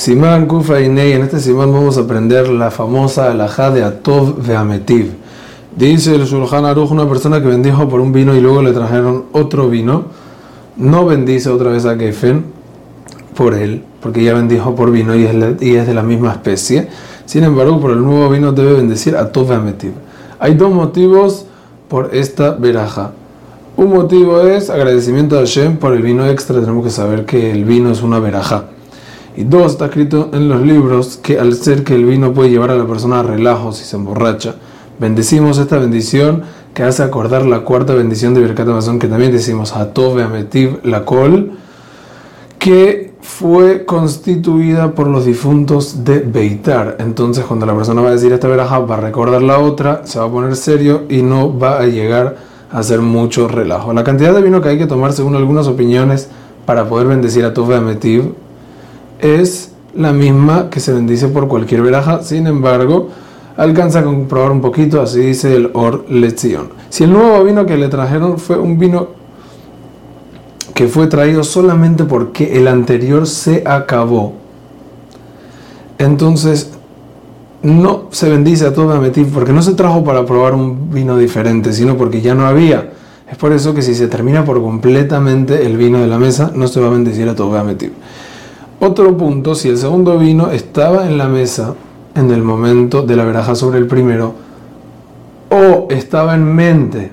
Simán Kufa Inei, en este Simán vamos a aprender la famosa alajá de Atov Veametiv. Dice el Shulchan Aruch, una persona que bendijo por un vino y luego le trajeron otro vino, no bendice otra vez a Gefen por él, porque ya bendijo por vino y es, de la misma especie. Sin embargo, por el nuevo vino debe bendecir a Tov Veametiv. Hay dos motivos por esta veraja. Un motivo es agradecimiento a Hashem por el vino extra. Tenemos que saber que el vino es una veraja. Y dos, está escrito en los libros que al ser que el vino puede llevar a la persona a relajo si se emborracha, bendecimos esta bendición que hace acordar la cuarta bendición de Birkat Amazon que también decimos Atov Ametiv la col, que fue constituida por los difuntos de Beitar. Entonces, cuando la persona va a decir esta veraja, va a recordar la otra, se va a poner serio y no va a llegar a hacer mucho relajo. La cantidad de vino que hay que tomar, según algunas opiniones, para poder bendecir a Tov Ametiv es la misma que se bendice por cualquier veraja, sin embargo, alcanza a comprobar un poquito, así dice el Or Lezion. Si el nuevo vino que le trajeron fue un vino que fue traído solamente porque el anterior se acabó, entonces no se bendice a todo Ametiv porque no se trajo para probar un vino diferente, sino porque ya no había. Es por eso que si se termina por completamente el vino de la mesa, no se va a bendecir a todo Ametiv. Otro punto, si el segundo vino estaba en la mesa en el momento de la veraja sobre el primero, o estaba en mente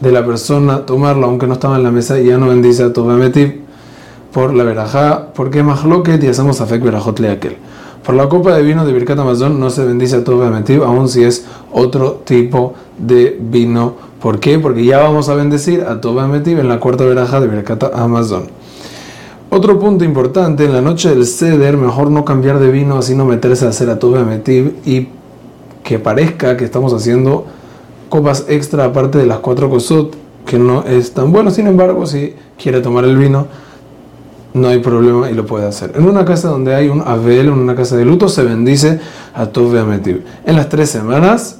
de la persona tomarlo aunque no estaba en la mesa y ya no bendice a Tobametiv por la veraja, porque que y hacemos afek verajot aquel. Por la copa de vino de Birkat Amazon no se bendice a Tobametiv, aun si es otro tipo de vino. ¿Por qué? Porque ya vamos a bendecir a Tobametiv en la cuarta veraja de Birkat Amazon. Otro punto importante, en la noche del ceder, mejor no cambiar de vino, así no meterse a hacer a tu metiv y que parezca que estamos haciendo copas extra aparte de las cuatro cosot, que no es tan bueno. Sin embargo, si quiere tomar el vino, no hay problema y lo puede hacer. En una casa donde hay un Abel, en una casa de luto, se bendice a Tove Ametiv. En las tres semanas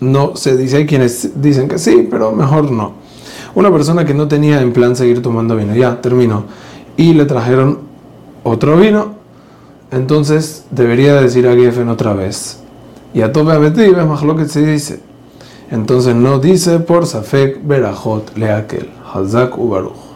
no se dice, hay quienes dicen que sí, pero mejor no. Una persona que no tenía en plan seguir tomando vino, ya terminó y le trajeron otro vino, entonces debería decir a Geffen otra vez. Y a Tobe Ametiv es más lo que se dice. Entonces no dice por Safek Berajot Leakel, Hazak Ubaruch.